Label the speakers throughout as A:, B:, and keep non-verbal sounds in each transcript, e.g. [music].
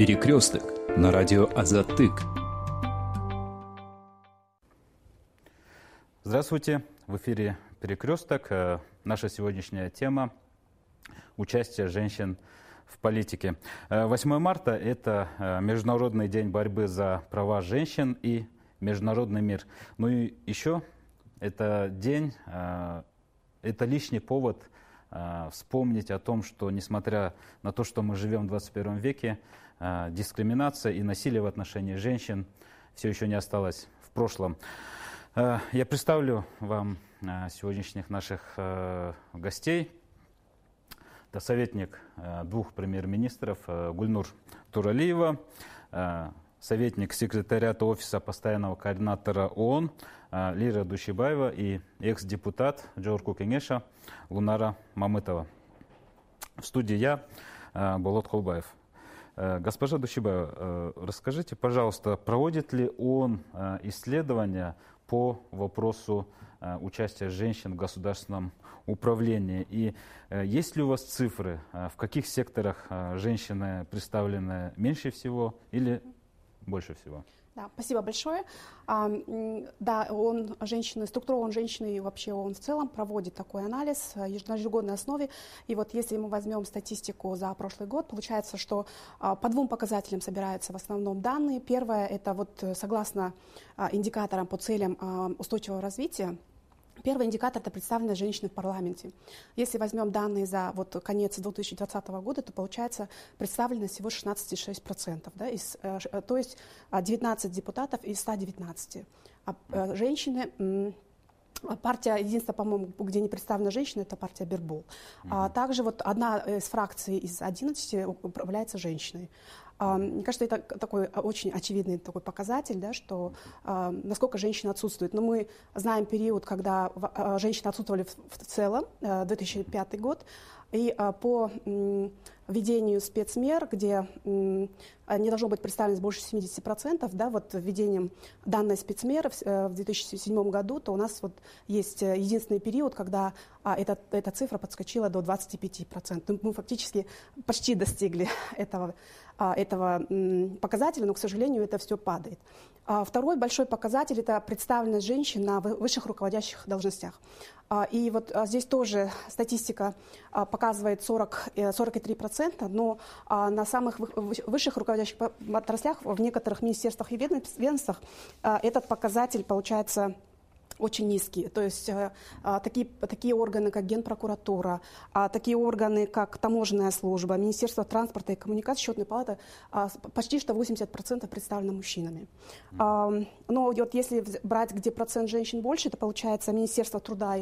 A: Перекресток на радио Азатык.
B: Здравствуйте, в эфире Перекресток. Э, наша сегодняшняя тема – участие женщин в политике. 8 э, марта – это э, Международный день борьбы за права женщин и международный мир. Ну и еще это день, это лишний повод вспомнить о том, что несмотря на то, что мы живем в 21 веке, дискриминация и насилие в отношении женщин все еще не осталось в прошлом. А, я представлю вам а, сегодняшних наших гостей. Это советник двух премьер-министров Гульнур Туралиева, советник секретариата Офиса постоянного координатора ООН Лира Душибаева и экс-депутат Джорку Кенеша Лунара Мамытова. В студии я, Болот Холбаев. Э, госпожа Душиба, э, расскажите, пожалуйста, проводит ли он э, исследования по вопросу участия женщин в государственном управлении? И есть ли у вас цифры, в каких секторах женщины представлены меньше всего или больше всего?
C: Да, спасибо большое. А, да, он женщины, структура он женщины и вообще он в целом проводит такой анализ на ежегодной основе. И вот если мы возьмем статистику за прошлый год, получается, что а, по двум показателям собираются в основном данные. Первое это вот согласно а, индикаторам по целям устойчивого развития, Первый индикатор – это представленность женщины в парламенте. Если возьмем данные за вот конец 2020 года, то получается представленность всего 16,6%. Да, из, э, э, то есть 19 а, депутатов из 119. А э, женщины Партия, единственная, по-моему, где не представлена женщина, это партия Бербол. Mm-hmm. А также вот одна из фракций из 11 управляется женщиной. Мне кажется, это такой очень очевидный такой показатель, да, что насколько женщины отсутствуют. Но мы знаем период, когда а, женщины отсутствовали в целом, 2005 год, и а, по введению спецмер, где не должно быть представленность больше 70%, да, вот введением данной спецмеры в 2007 э, году, то у нас вот есть э, единственный период, когда а, эта, эта цифра подскочила до 25%. Мы фактически почти достигли [laughs] этого а, этого показателя, но, к сожалению, это все падает. А, второй большой показатель – это представленность женщин на высших руководящих должностях. А, и вот здесь тоже статистика показывает 40, 43%, э, но на самых высших руководящих отраслях, в некоторых министерствах и ведомствах этот показатель получается очень низкие. То есть э, а, такие, такие органы, как Генпрокуратура, а, такие органы, как Таможенная служба, Министерство транспорта и коммуникации, Счетная палата, а, почти что 80% представлены мужчинами. А, но вот если брать, где процент женщин больше, это получается Министерство труда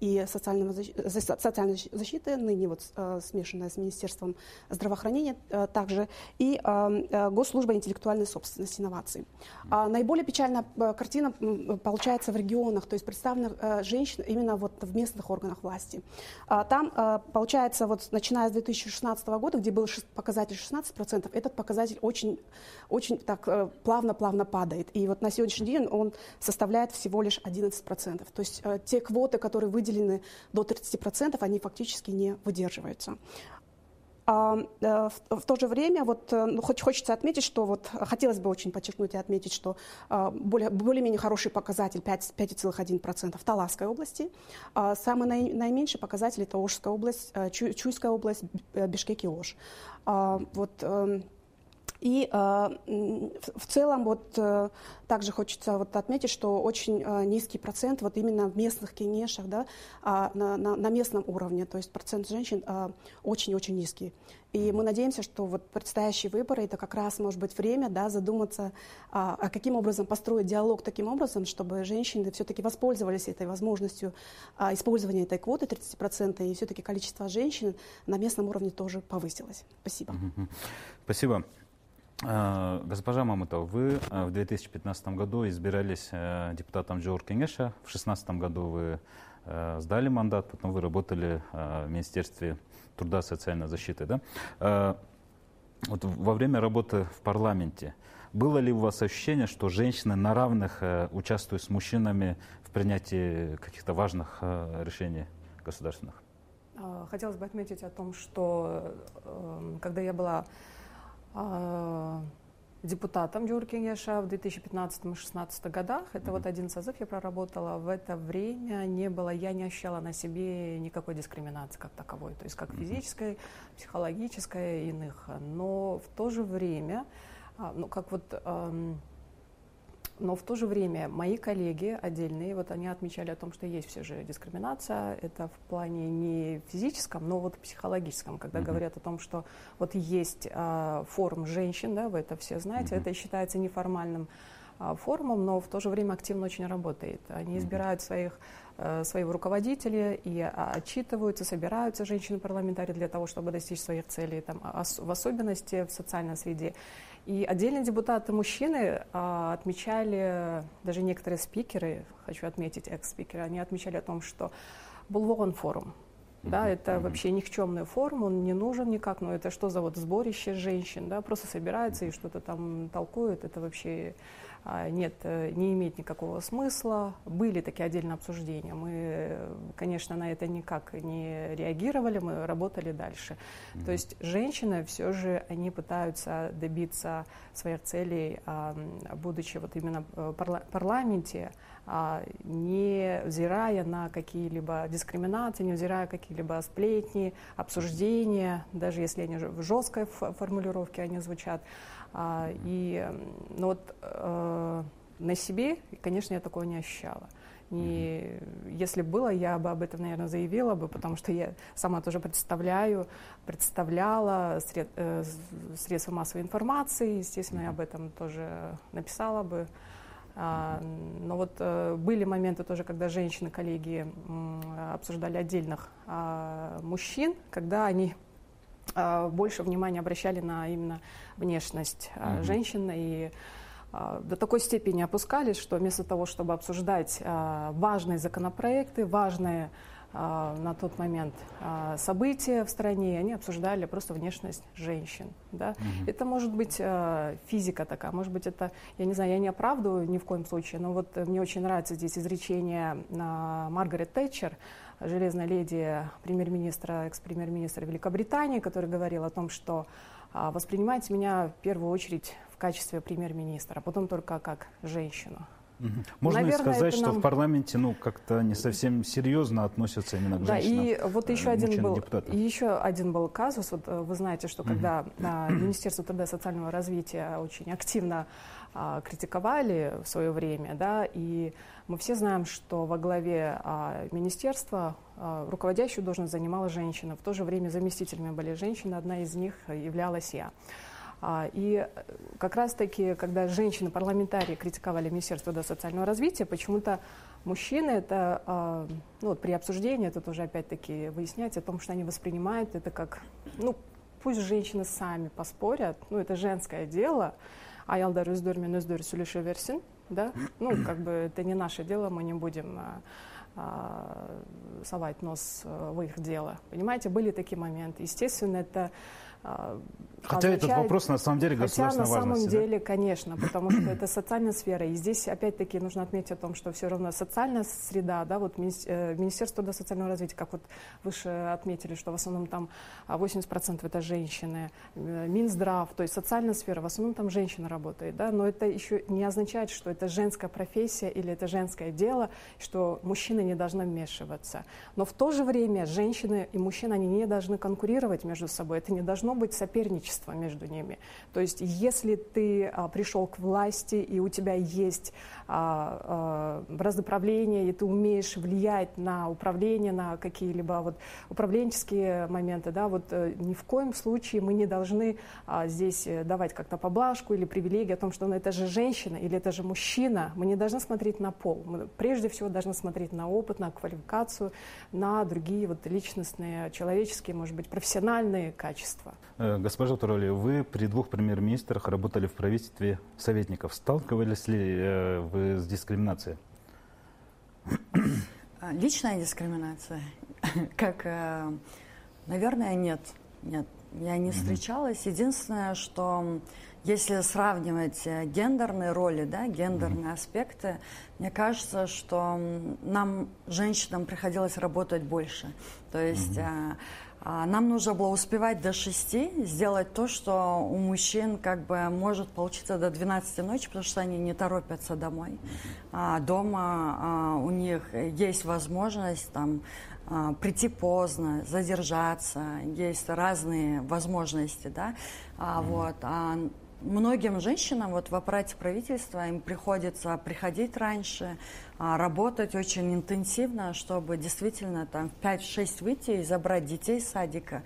C: и социального, социальной защиты, ныне вот а, смешанное с Министерством здравоохранения а, также, и Госслужба интеллектуальной собственности инноваций. А, наиболее печальная картина получается в регионах, органах, то есть представленных э, женщин именно вот в местных органах власти. А, там, э, получается, вот начиная с 2016 года, где был показатель 16%, этот показатель очень, очень так э, плавно-плавно падает. И вот на сегодняшний день он составляет всего лишь 11%. То есть те квоты, которые выделены до 30%, они фактически не выдерживаются. А, э, в, в то же время вот, э, ну, хоть хочется отметить, что вот, хотелось бы очень подчеркнуть и отметить, что а, более, более-менее хороший показатель 5,1% в Таласской области. А самый наи, наименьший показатель это Ожская область, э, Чуй, Чуйская область, Бишкек и Ож. А, вот, эм, и э, в целом вот э, также хочется вот отметить, что очень э, низкий процент вот именно в местных кенешах, да, э, на, на, на местном уровне, то есть процент женщин очень-очень э, низкий. И мы надеемся, что вот предстоящие выборы это как раз может быть время да, задуматься, а, а каким образом построить диалог таким образом, чтобы женщины все-таки воспользовались этой возможностью а, использования этой квоты 30%, и все-таки количество женщин на местном уровне тоже повысилось. Спасибо.
B: Спасибо. Э, госпожа Мамутова, вы э, в 2015 году избирались э, депутатом Джор Кенеша, в 2016 году вы сдали мандат, потом вы работали в Министерстве труда и социальной защиты. Да? Вот во время работы в парламенте было ли у вас ощущение, что женщины на равных участвуют с мужчинами в принятии каких-то важных решений государственных?
D: Хотелось бы отметить о том, что когда я была а, депутатом Джуркингеша в 2015-2016 годах. Это mm-hmm. вот один созыв я проработала. В это время не было, я не ощущала на себе никакой дискриминации как таковой, то есть как физической, психологической и иных. Но в то же время, а, ну как вот но в то же время мои коллеги отдельные, вот они отмечали о том, что есть все же дискриминация, это в плане не физическом, но вот психологическом, когда mm-hmm. говорят о том, что вот есть э, форум женщин, да, вы это все знаете, mm-hmm. это считается неформальным э, форумом, но в то же время активно очень работает. Они избирают своих э, своего руководителя и отчитываются, собираются женщины-парламентарии для того, чтобы достичь своих целей, там, в особенности в социальной среде. И отдельные депутаты мужчины а, отмечали, даже некоторые спикеры, хочу отметить экс-спикеры, они отмечали о том, что был вон форум. Да, это mm-hmm. вообще никчемный форум, он не нужен никак, но это что за вот сборище женщин, да, просто собираются и что-то там толкуют, это вообще нет, э, не имеет никакого смысла. Были такие отдельные обсуждения. Мы, конечно, на это никак не реагировали, мы работали дальше. Mm-hmm. То есть женщины все же, они пытаются добиться своих целей, а, будучи вот именно в парламенте, а, не взирая на какие-либо дискриминации, не взирая какие-либо сплетни, обсуждения, даже если они в жесткой формулировке они звучат. А, и ну вот э, на себе, конечно, я такого не ощущала. Не, если было, я бы об этом, наверное, заявила бы, потому что я сама тоже представляю, представляла сред, э, средства массовой информации, естественно, я об этом тоже написала бы. А, но вот э, были моменты тоже, когда женщины, коллеги обсуждали отдельных а, мужчин, когда они больше внимания обращали на именно внешность mm-hmm. женщин и а, до такой степени опускались, что вместо того, чтобы обсуждать важные законопроекты, важные на тот момент события в стране, они обсуждали просто внешность женщин. Да? Угу. Это может быть физика такая, может быть это, я не знаю, я не оправдываю ни в коем случае, но вот мне очень нравится здесь изречение Маргарет Тэтчер, железной леди премьер-министра, экс-премьер-министра Великобритании, который говорил о том, что а, воспринимайте меня в первую очередь в качестве премьер-министра, а потом только как женщину.
B: Можно Наверное, сказать, что нам... в парламенте ну, как-то не совсем серьезно относятся именно к
D: да, женщинам. И вот еще один, был, еще один был казус. Вот э, вы знаете, что когда угу. Министерство труда и социального развития очень активно а, критиковали в свое время, да, и мы все знаем, что во главе а, министерства а, руководящую должность занимала женщина. В то же время заместителями были женщины, одна из них являлась я. А, и как раз-таки, когда женщины-парламентарии критиковали Министерство до социального развития, почему-то мужчины это, а, ну вот при обсуждении, это тоже опять-таки выяснять о том, что они воспринимают это как, ну, пусть женщины сами поспорят, ну, это женское дело, а ялдар өздері мен өздері сөйлеше берсін да ну как бы это не наше дело мы не будем а, а, совать нос э, в их дело понимаете были такие моменты естественно это
B: а, Хотя означает, этот вопрос на самом деле государственной
D: Хотя на
B: самом
D: деле, конечно, потому что это социальная сфера. И здесь опять-таки нужно отметить о том, что все равно социальная среда, да, вот э, Министерство труда социального развития, как вот выше отметили, что в основном там 80% это женщины, э, Минздрав, то есть социальная сфера, в основном там женщина работает, да, но это еще не означает, что это женская профессия или это женское дело, что мужчины не должны вмешиваться. Но в то же время женщины и мужчины, они не должны конкурировать между собой, это не должно быть соперничество между ними. То есть если ты а, пришел к власти и у тебя есть а, а, и ты умеешь влиять на управление, на какие-либо вот управленческие моменты, да, вот э, ни в коем случае мы не должны а, здесь э, давать как-то поблажку или привилегии о том, что ну, это же женщина или это же мужчина. Мы не должны смотреть на пол. Мы прежде всего должны смотреть на опыт, на квалификацию, на другие вот личностные, человеческие, может быть, профессиональные качества.
B: Э, госпожа Туроли, вы при двух премьер-министрах работали в правительстве советников. Сталкивались ли с дискриминацией?
E: А, личная дискриминация? [laughs] Как, э, наверное, нет. Нет, я не встречалась. Единственное, что если сравнивать гендерные роли, да, гендерные аспекты, мне кажется, что нам, женщинам, приходилось работать больше. То есть нам нужно было успевать до 6, сделать то, что у мужчин как бы может получиться до 12 ночи, потому что они не торопятся домой. А дома а, у них есть возможность там а, прийти поздно, задержаться, есть разные возможности, да, а, mm-hmm. вот, а многим женщинам вот в аппарате правительства им приходится приходить раньше, а, работать очень интенсивно, чтобы действительно там в 5-6 выйти и забрать детей из садика.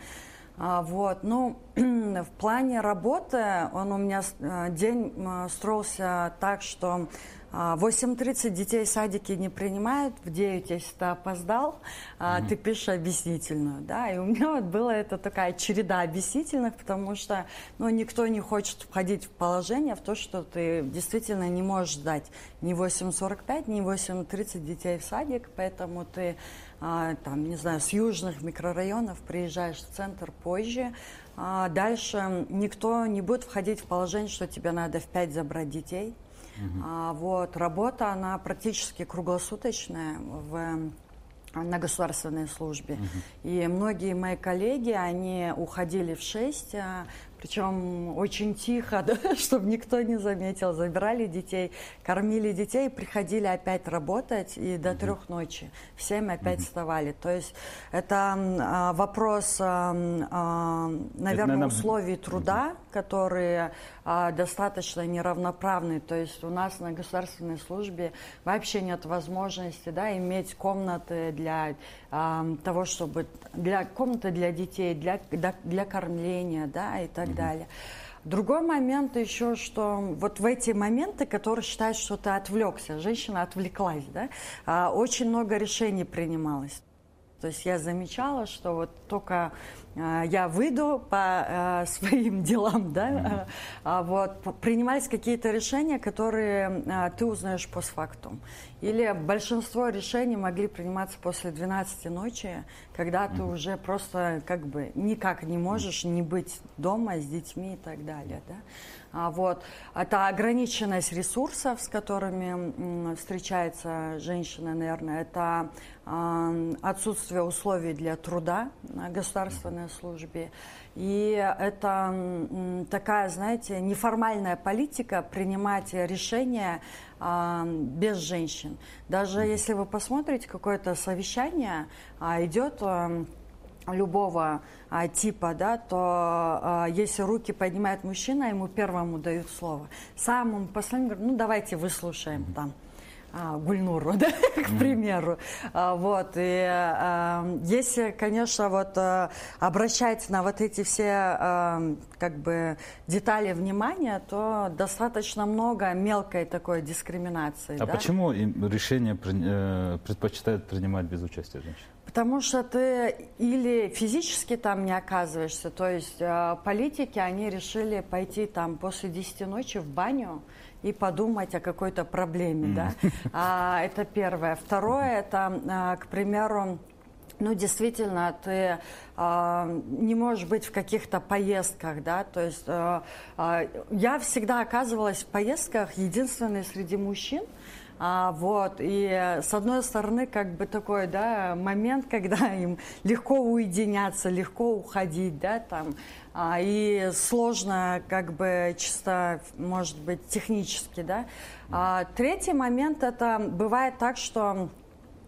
E: А, вот, ну, [clears throat] в плане работы он у меня а, день строился так, что 8.30 детей садики не принимают, в 9, если ты опоздал, mm-hmm. ты пишешь объяснительную. Да? И у меня вот была это такая череда объяснительных, потому что ну, никто не хочет входить в положение, в то, что ты действительно не можешь ждать ни 8.45, ни 8.30 детей в садик, поэтому ты, а, там, не знаю, с южных микрорайонов приезжаешь в центр позже, а дальше никто не будет входить в положение, что тебе надо в 5 забрать детей, Uh-huh. А, вот, работа, она практически круглосуточная в на государственной службе. Uh-huh. И многие мои коллеги, они уходили в 6, причем очень тихо, [laughs] да, чтобы никто не заметил. Забирали детей, кормили детей, приходили опять работать и до mm трех ночи. В семь опять mm вставали. То есть это а, вопрос, а, а, наверное, это, наверное, условий труда, mm которые а, достаточно неравноправны. То есть у нас на государственной службе вообще нет возможности да, иметь комнаты для а, того, чтобы для комнаты для детей, для, для, для кормления, да, и так так далее. Другой момент еще, что вот в эти моменты, которые считают, что ты отвлекся, женщина отвлеклась, да, а, очень много решений принималось. То есть я замечала, что вот только э, я выйду по э, [laughs] своим делам, да, э, вот, принимались какие-то решения, которые э, ты узнаешь постфактум. Или большинство решений могли приниматься после 12 ночи, когда ты уже просто как бы никак не можешь не быть дома с детьми и так далее, да. А, вот. Это ограниченность ресурсов, с которыми встречается женщина, наверное. Это отсутствие условий для труда на государственной службе. И это такая, знаете, неформальная политика принимать решения без женщин. Даже если вы посмотрите какое-то совещание, а, идет любого а, типа, да, то а, если руки поднимает мужчина, ему первому дают слово. Самому последнему говорят, ну давайте выслушаем там. А, Гульнуру, [laughs] да, к примеру. А, вот, и а, если, конечно, вот а, обращать на вот эти все а, как бы детали внимания, то достаточно много мелкой такой дискриминации.
B: А
E: да?
B: почему решение э, предпочитают принимать без участия женщин?
E: Потому что ты или физически там не оказываешься, то есть э, политики, они решили пойти там после 10 ночи в баню и подумать о какой-то проблеме, mm. да. А, это первое. Второе, это, а, к примеру, ну, действительно, ты э, не можешь быть в каких-то поездках, да, то есть э, э, я всегда оказывалась в поездках единственной среди мужчин, а, вот, и с одной стороны, как бы такой, да, момент, [laughs] когда им легко уединяться, легко уходить, да, там, и сложно, как бы, чисто, может быть, технически, да. А, третий момент, это бывает так, что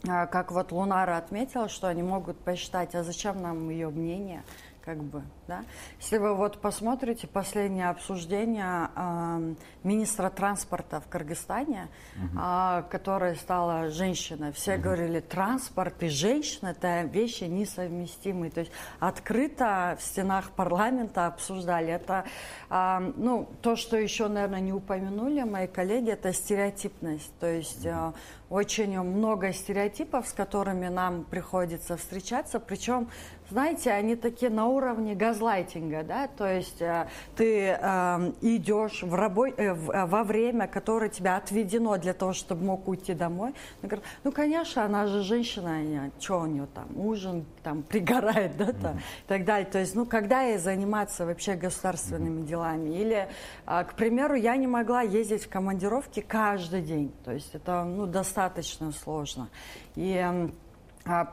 E: а, как вот Лунара отметила, что они могут посчитать, а зачем нам ее мнение, как бы, да. Если вы вот посмотрите последнее обсуждение э, министра транспорта в Кыргызстане, угу. э, которая стала женщиной, все угу. говорили, транспорт и женщина – это вещи несовместимые. То есть открыто в стенах парламента обсуждали. Это, э, ну, то, что еще, наверное, не упомянули мои коллеги, это стереотипность. То есть угу. очень много стереотипов, с которыми нам приходится встречаться, причем знаете, они такие на уровне газлайтинга, да, то есть э, ты э, идешь в рабой, э, в, э, во время, которое тебя отведено для того, чтобы мог уйти домой. Говорят, ну, конечно, она же женщина, что у нее там, ужин там [laughs] пригорает, да, там, mm-hmm. и так далее. То есть, ну, когда ей заниматься вообще государственными mm-hmm. делами? Или, э, к примеру, я не могла ездить в командировки каждый день, то есть это, ну, достаточно сложно. И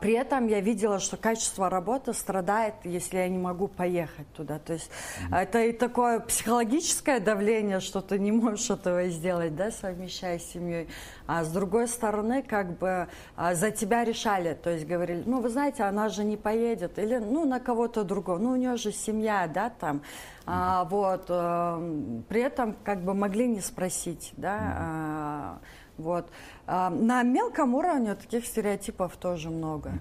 E: при этом я видела, что качество работы страдает, если я не могу поехать туда. То есть mm-hmm. это и такое психологическое давление, что ты не можешь этого сделать, да, совмещая с семьей. А с другой стороны, как бы а, за тебя решали, то есть говорили, ну, вы знаете, она же не поедет, или, ну, на кого-то другого, ну, у нее же семья, да, там. Mm-hmm. А, вот, а, при этом как бы могли не спросить, да, mm-hmm. Вот. А, на мелком уровне таких стереотипов тоже много.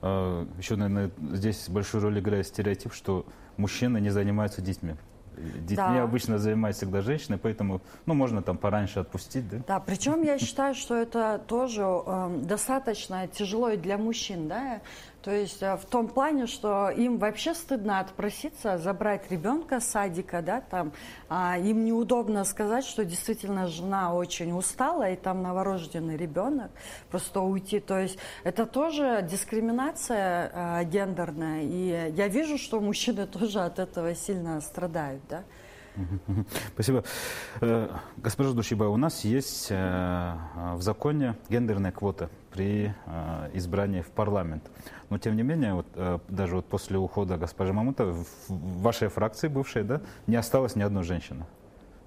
B: А, еще, наверное, здесь большую роль играет стереотип, что мужчины не занимаются детьми. Детьми да. обычно занимаются всегда женщины, поэтому, ну, можно там пораньше отпустить, да?
E: Да, причем я считаю, что это тоже э, достаточно тяжело и для мужчин, да, то есть э, в том плане, что им вообще стыдно отпроситься, забрать ребенка с садика, да, там, а им неудобно сказать, что действительно жена очень устала, и там новорожденный ребенок, просто уйти. То есть это тоже дискриминация э, гендерная, и я вижу, что мужчины [laughs] тоже от этого сильно страдают, да. [laughs]
B: Спасибо. Э, госпожа Душиба, у нас есть э, в законе гендерная квота при избрании в парламент. Но тем не менее, вот, э, даже вот после ухода госпожи Мамутовой в вашей фракции бывшей, да, не осталось ни одной женщины.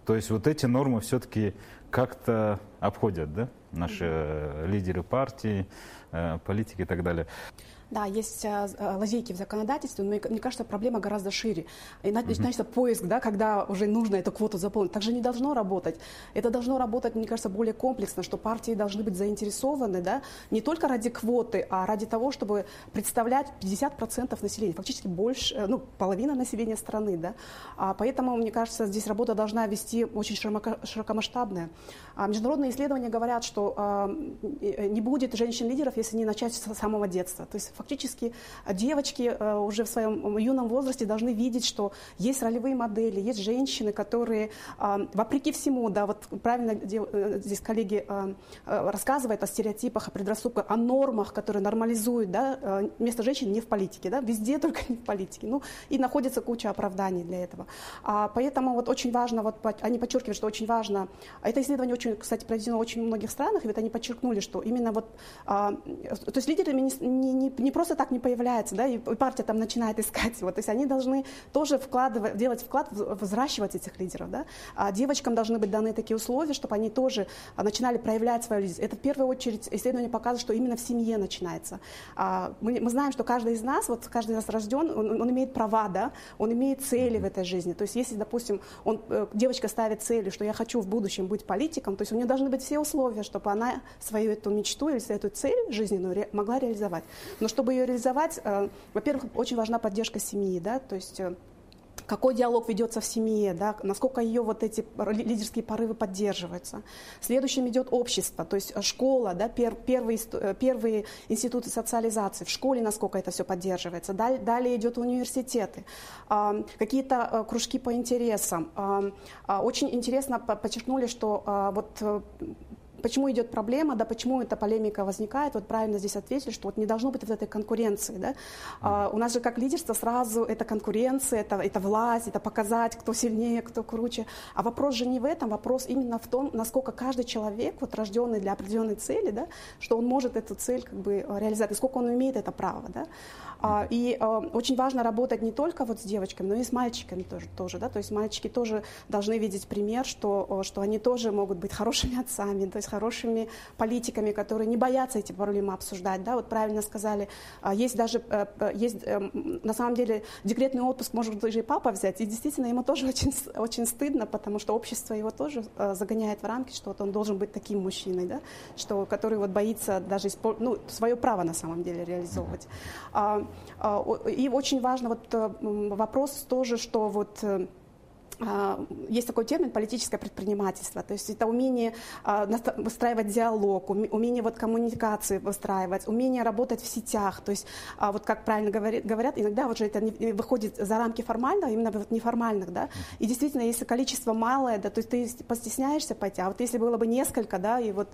B: То есть вот эти нормы все-таки как-то обходят, да, наши лидеры партии, э, политики и так далее.
C: Да, есть а, лазейки в законодательстве, но мне кажется, проблема гораздо шире. И начинается mm-hmm. поиск, да, когда уже нужно эту квоту заполнить. Так же не должно работать. Это должно работать, мне кажется, более комплексно, что партии должны быть заинтересованы, да, не только ради квоты, а ради того, чтобы представлять 50% населения, фактически больше, э, ну, половина населения страны, да. А поэтому, мне кажется, здесь работа должна вести очень широко, широкомасштабная. А международные исследования говорят, что а, не будет женщин-лидеров, если не начать с самого детства. То есть фактически э, девочки э, уже в своем юном возрасте должны видеть, что есть ролевые модели, есть женщины, которые, а, вопреки всему, да, вот правильно э, здесь коллеги рассказывают о стереотипах, о предрассудках, о нормах, которые нормализуют, да, место женщин не в политике, да, везде [laughs] только не в политике. Ну, и находится куча оправданий для этого. А, поэтому вот очень важно, вот они подчеркивают, что очень важно, это исследование очень, кстати, проведено в очень многих странах, и вот они подчеркнули, что именно вот, а, то есть лидеры не, не, не, не просто так не появляются, да, и партия там начинает искать его. То есть они должны тоже вкладывать, делать вклад, взращивать этих лидеров, да. А девочкам должны быть даны такие условия, чтобы они тоже а, начинали проявлять свою лидерство. Это в первую очередь исследование показывает, что именно в семье начинается. А, мы, мы знаем, что каждый из нас, вот каждый из нас рожден, он, он имеет права, да, он имеет цели в этой жизни. То есть если, допустим, он, э, девочка ставит целью, что я хочу в будущем быть политиком, то есть у нее должны быть все условия, чтобы она свою эту мечту или эту цель жизненную могла реализовать. Но чтобы ее реализовать, э, во-первых, очень важна поддержка семьи, да, то есть э, какой диалог ведется в семье, да, насколько ее вот эти лидерские порывы поддерживаются. Следующим идет общество, то есть школа, да, пер, первые, э, первые институты социализации, в школе насколько это все поддерживается. Далее, далее идет университеты, э, какие-то э, кружки по интересам. Э, очень интересно подчеркнули, что э, вот Почему идет проблема, да, почему эта полемика возникает? Вот правильно здесь ответили, что вот не должно быть вот этой конкуренции, да. А, у нас же как лидерство сразу это конкуренция, это, это власть, это показать, кто сильнее, кто круче. А вопрос же не в этом, вопрос именно в том, насколько каждый человек, вот рожденный для определенной цели, да, что он может эту цель как бы реализовать, и сколько он имеет это право, да. А, и а, очень важно работать не только вот с девочками, но и с мальчиками тоже, тоже да, то есть мальчики тоже должны видеть пример, что, что они тоже могут быть хорошими отцами, то есть хорошими политиками, которые не боятся эти проблемы обсуждать, да, вот правильно сказали, а, есть даже, э, есть эм, на самом деле декретный отпуск может даже и папа взять, и действительно ему тоже [laughs] очень, очень стыдно, потому что общество его тоже э, загоняет в рамки, что вот он должен быть таким мужчиной, да, что, который вот боится даже использовать, ну, свое право на самом деле реализовывать. А, и очень важно вот э, вопрос тоже, что вот а, есть такой термин политическое предпринимательство, то есть это умение а, выстраивать диалог, умение вот коммуникации выстраивать, умение работать в сетях, то есть а, вот как правильно говорят, иногда вот же это выходит за рамки формального, именно вот неформальных, да, и действительно, если количество малое, да, то есть ты постесняешься пойти, а вот если было бы несколько, да, и вот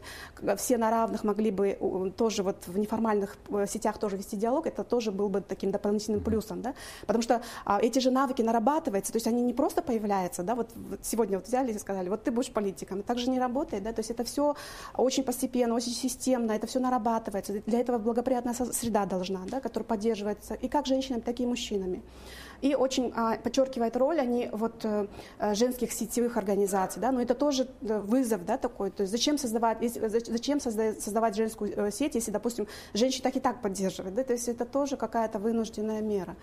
C: все на равных могли бы тоже вот в неформальных э, сетях тоже вести диалог, это тоже был бы таким дополнительным плюсом, да, потому что эти же навыки нарабатываются, то есть они не просто появляются, является, да, вот сегодня вот взяли и сказали, вот ты будешь политиком, так же не работает, да, то есть это все очень постепенно, очень системно, это все нарабатывается, для этого благоприятная среда должна, да, которая поддерживается и как женщинами, так и мужчинами. И очень а, подчеркивает роль они вот э, э женских сетевых организаций, да, но это тоже э, вызов, да, такой, то есть зачем создавать, зачем создавать, женскую сеть, если, допустим, женщина так и так поддерживает, да, то есть это тоже какая-то вынужденная мера.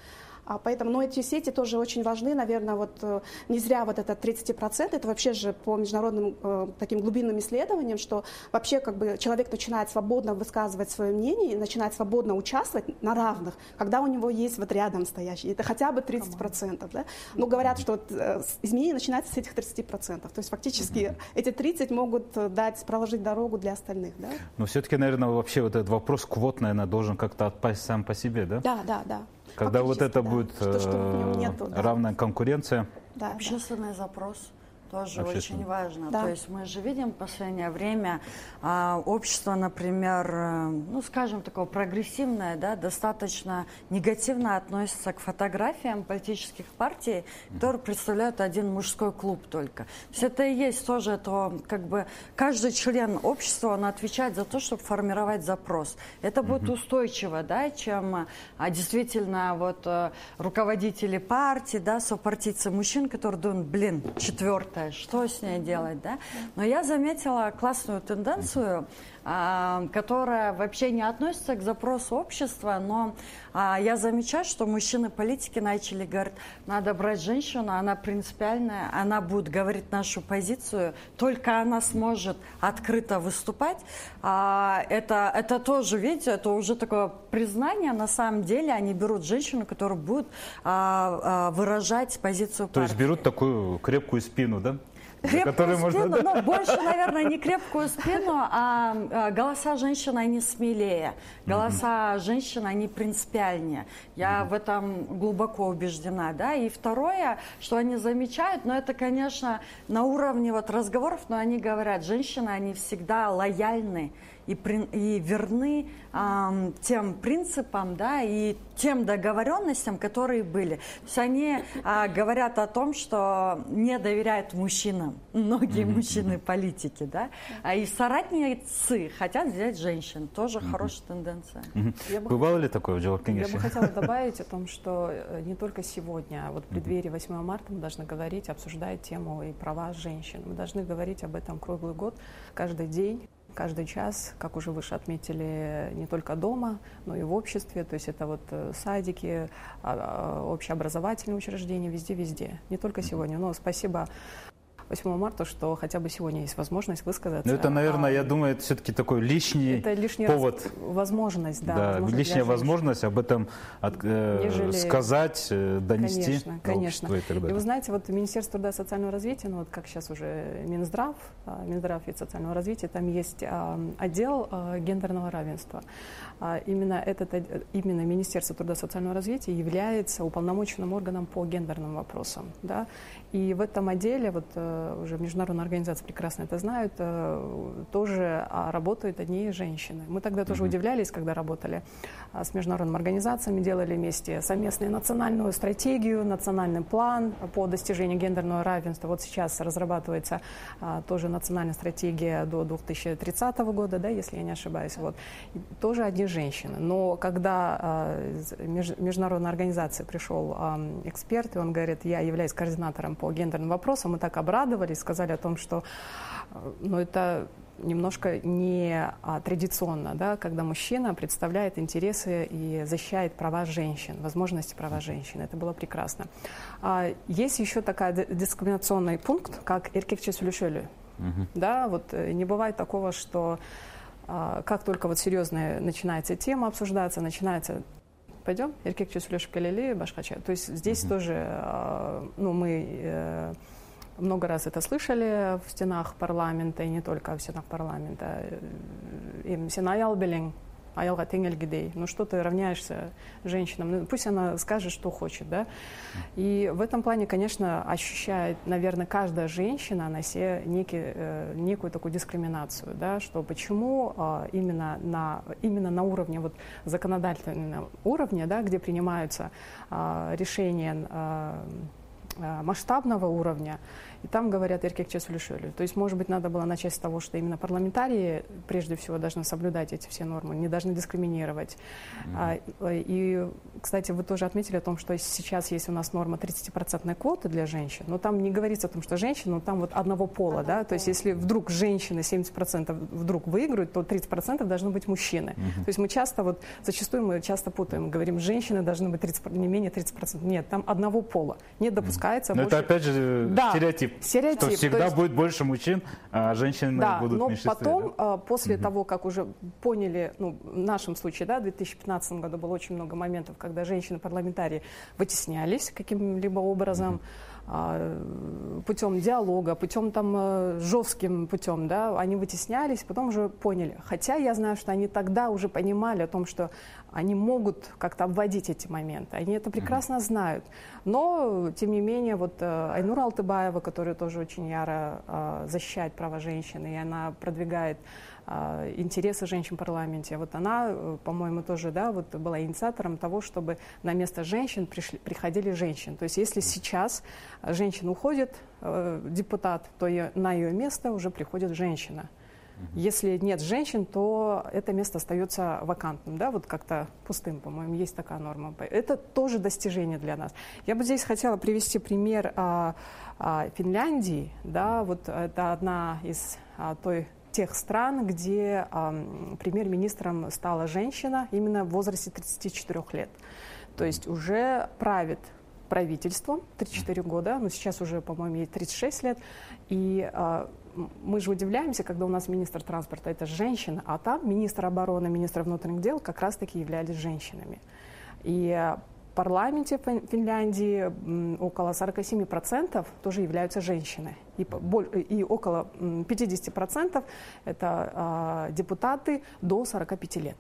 C: А поэтому, но эти сети тоже очень важны, наверное, вот э, не зря вот это 30%, это вообще же по международным э, таким глубинным исследованиям, что вообще как бы человек начинает свободно высказывать свое мнение, начинает свободно участвовать на равных, когда у него есть вот рядом стоящий, это хотя бы 30%, да? Но говорят, что вот, э, изменение начинается с этих 30%, то есть фактически эти 30 могут дать, проложить дорогу для остальных, да?
B: Но все-таки, наверное, вообще вот этот вопрос квот, наверное, должен как-то отпасть сам по себе, да?
C: Да, да, да.
B: Когда вот это будет что, что нету, да. равная конкуренция.
E: Да, Общественный да. запрос тоже очень важно. Да. То есть мы же видим в последнее время а, общество, например, э, ну, скажем, такое прогрессивное, да, достаточно негативно относится к фотографиям политических партий, которые представляют один мужской клуб только. То есть это и есть тоже то, как бы, каждый член общества, он отвечает за то, чтобы формировать запрос. Это будет устойчиво, да, чем а, действительно вот э, руководители партии, да, сопартийцы мужчин, которые думают, блин, четвертое работаешь, что с ней делать, да? Но я заметила классную тенденцию, которая вообще не относится к запросу общества, но а, я замечаю, что мужчины-политики начали говорить, надо брать женщину, она принципиальная, она будет говорить нашу позицию, только она сможет открыто выступать. А, это, это тоже, видите, это уже такое признание, на самом деле они берут женщину, которая будет выражать позицию партии.
B: То есть берут такую крепкую спину, да?
E: Крепкую спину, можно... ну, больше, наверное, не крепкую спину, а, а голоса женщин, они смелее. Голоса mm-hmm. женщин, они принципиальнее. Я mm-hmm. в этом глубоко убеждена, да. И второе, что они замечают, но ну, это, конечно, на уровне вот разговоров, но они говорят, женщины, они всегда лояльны и, и верны э, тем принципам, да, и тем договоренностям, которые были. То есть они э, говорят о том, что не доверяют мужчинам, многие mm-hmm. мужчины политики, да, а и соратницы хотят взять женщин, тоже mm-hmm. хорошая тенденция.
B: Mm-hmm. Бы, Бывало ли такое в делах
D: Я бы хотела [laughs] добавить о том, что э, не только сегодня, а вот в преддверии 8 марта мы должны говорить, обсуждать тему и права женщин. Мы должны говорить об этом круглый год, каждый день каждый час, как уже выше отметили, не только дома, но и в обществе. То есть это вот э, садики, а, а, общеобразовательные учреждения, везде-везде. Не только сегодня. Но спасибо 8 марта, что хотя бы сегодня есть возможность высказаться.
B: Ну, это, наверное, а, я думаю, это все-таки такой лишний это лишний повод. Раз,
D: возможность, да.
B: да возможность лишняя возможность об этом от, э, Нежели... сказать, э, донести.
D: Конечно, конечно. И, и вы знаете, вот Министерство труда и социального развития, ну вот как сейчас уже Минздрав, а, Минздрав и социального развития, там есть а, отдел а, гендерного равенства. А, именно, этот, именно Министерство труда и социального развития является уполномоченным органом по гендерным вопросам. Да? И в этом отделе, вот э, уже международные организации прекрасно это знают, э, тоже а, работают одни женщины. Мы тогда тоже mm-hmm. удивлялись, когда работали а, с международными организациями, делали вместе совместную национальную стратегию, национальный план по достижению гендерного равенства. Вот сейчас разрабатывается а, тоже национальная стратегия до 2030 года, да, если я не ошибаюсь. Вот. И тоже одни женщины. Но когда международной организации пришел эксперт, и он говорит, я являюсь координатором по гендерным вопросам, мы так обрадовались, сказали о том, что э, ну, это немножко не а, традиционно, да, когда мужчина представляет интересы и защищает права женщин, возможности права женщин. Это было прекрасно. А, есть еще такой дискриминационный пункт, как эркекчесулюшелю. Угу. Да, вот э, не бывает такого, что а, как только вот серьезная начинается тема обсуждаться, начинается пойдем, еркек чесулешек калили, башкача. То есть здесь mm-hmm. тоже, а, ну, мы э, много раз это слышали в стенах парламента, и не только в стенах парламента. Им Синай Албелинг, аялға теңелгідей. Ну что ты равняешься женщинам? Ну, пусть она скажет, что хочет, да? И в этом плане, конечно, ощущает, наверное, каждая женщина на себе некий, э, некую такую дискриминацию, да, что почему э, именно, на, именно на уровне вот, законодательного уровня, да, где принимаются э, решения э, масштабного уровня, и там говорят эркекче сүлешөлю. То есть, может быть, надо было начать с того, что именно парламентарии прежде всего должны соблюдать эти все нормы, не должны дискриминировать. Mm-hmm. И, кстати, вы тоже отметили о том, что сейчас есть у нас норма 30% квоты для женщин, но там не говорится о том, что женщина, но там вот одного пола, да, то есть если вдруг женщины 70% вдруг выиграют, то 30% должны быть мужчины. Mm-hmm. То есть мы часто вот, зачастую мы часто путаем, говорим, женщины должны быть 30, не менее 30%. Нет, там одного пола. Не допускается
B: mm-hmm.
D: больше...
B: это опять же да. стереотип
D: стереотип.
B: Что всегда есть... будет больше мужчин, а женщины
D: да,
B: будут
D: но
B: меньшинстве.
D: потом, да? после угу. того, как уже поняли, ну, в нашем случае, да, в 2015 году было очень много моментов, когда женщины-парламентарии вытеснялись каким-либо образом. Угу путем диалога, путем там э, жестким путем, да, они вытеснялись, потом уже поняли. Хотя я знаю, что они тогда уже понимали о том, что они могут как-то обводить эти моменты. Они это прекрасно mm-hmm. знают. Но, тем не менее, вот э, Айнура Алтыбаева, которая тоже очень яро э, защищает права женщины, и она продвигает интересы женщин в парламенте, вот она, э, по-моему, тоже да, вот была инициатором того, чтобы на место женщин пришли, приходили женщины. То есть если сейчас женщина уходит, э, депутат, то ее, на ее место уже приходит женщина. Если нет женщин, то это место остается вакантным, да, вот как-то пустым, по-моему, есть такая норма. Это тоже достижение для нас. Я бы здесь хотела привести пример а, а, Финляндии, да, вот это одна из а, той тех стран, где а, премьер-министром стала женщина именно в возрасте 34 лет. То есть уже правит правительством 34 года, но сейчас уже, по-моему, ей 36 лет. И а, мы же удивляемся, когда у нас министр транспорта это женщина, а там министр обороны, министр внутренних дел как раз-таки являлись женщинами. И в парламенте Финляндии около 47% тоже являются женщины. И, и около 50% это э, депутаты до 45 лет.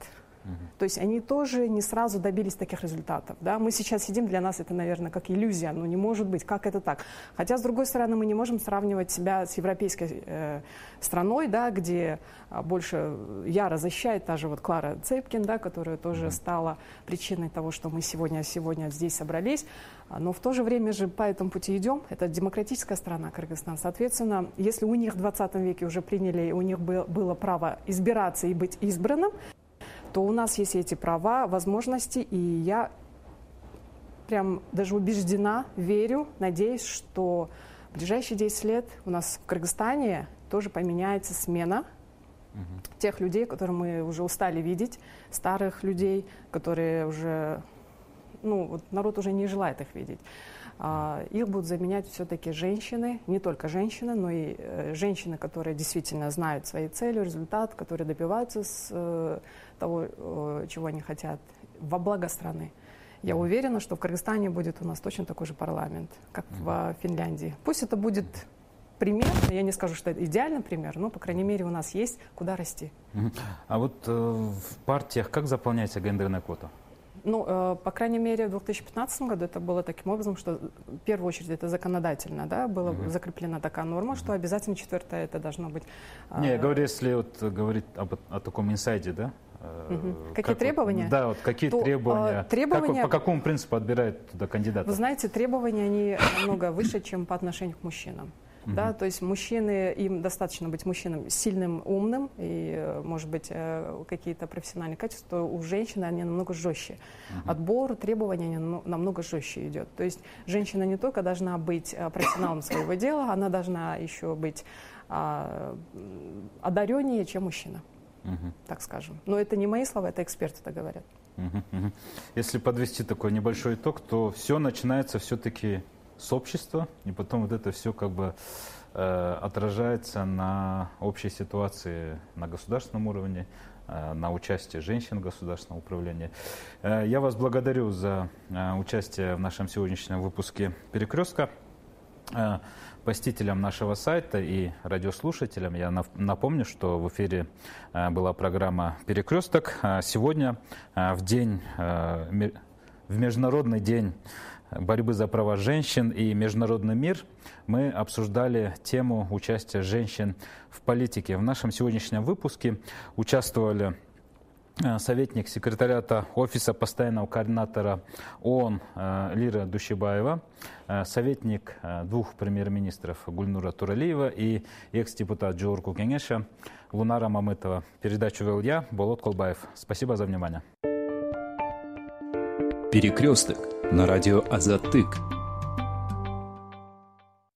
D: То есть они тоже не сразу добились таких результатов. Да? Мы сейчас сидим, для нас это, наверное, как иллюзия, но не может быть, как это так? Хотя, с другой стороны, мы не можем сравнивать себя с европейской э, страной, да, где а, больше яро защищает та же вот Клара Цепкин, да, которая тоже mm-hmm. стала причиной того, что мы сегодня, сегодня здесь собрались. А, но в то же время же по этому пути идем. Это демократическая страна Кыргызстан. Соответственно, если у них в 20 веке уже приняли, у них было право избираться и быть избранным, то у нас есть эти права, возможности, и я прям даже убеждена, верю, надеюсь, что в ближайшие 10 лет у нас в Кыргызстане тоже поменяется смена угу. тех людей, которые мы уже устали видеть, старых людей, которые уже, ну, вот народ уже не желает их видеть. А, их будут заменять все-таки женщины, не только женщины, но и э, женщины, которые действительно знают свои цели, результат, которые добиваются с э, того, э, чего они хотят, во благо страны. Я уверена, что в Кыргызстане будет у нас точно такой же парламент, как в Финляндии. Пусть это будет пример, я не скажу, что это идеальный пример, но, по крайней мере, у нас есть куда расти.
B: А вот э, в партиях как заполняется гендерная квота?
D: Ну, э, по крайней мере, в 2015 году это было таким образом, что в первую очередь это законодательно, да, была угу. закреплена такая норма, что обязательно четвертое это должно быть.
B: Не, я говорю, если вот говорить об, о таком инсайде, да,
D: Угу. Какие как требования?
B: Да, вот какие то, требования?
D: требования
B: как, по какому принципу отбирают туда кандидата?
D: Вы знаете, требования, они намного выше, чем по отношению к мужчинам. Угу. Да, то есть мужчины, им достаточно быть мужчинам сильным, умным, и, э, может быть, э, какие-то профессиональные качества, у женщины они намного жестче. Угу. Отбор, требования они намного жестче идет. То есть женщина не только должна быть э, профессионалом своего дела, она должна еще быть а, одареннее, чем мужчина, угу. так скажем. Но это не мои слова, это эксперты так говорят.
B: Угу, Если подвести такой небольшой итог, то все начинается все-таки с и потом вот это все как бы э, отражается на общей ситуации на государственном уровне, э, на участие женщин в государственном управлении. Э, я вас благодарю за э, участие в нашем сегодняшнем выпуске «Перекрестка». Э, посетителям нашего сайта и радиослушателям я напомню, что в эфире э, была программа «Перекресток». Э, сегодня в день, в Международный день борьбы за права женщин и международный мир мы обсуждали тему участия женщин в политике. В нашем сегодняшнем выпуске участвовали Э, советник секретариата Офиса постоянного координатора ООН э, Лира Душибаева, э, советник двух премьер-министров Гульнура Туралиева и экс-депутат Джорку Кенеша Лунара Мамытова. Передачу вел я, Болот Колбаев. Спасибо за внимание.
A: Перекресток на радио Азатык.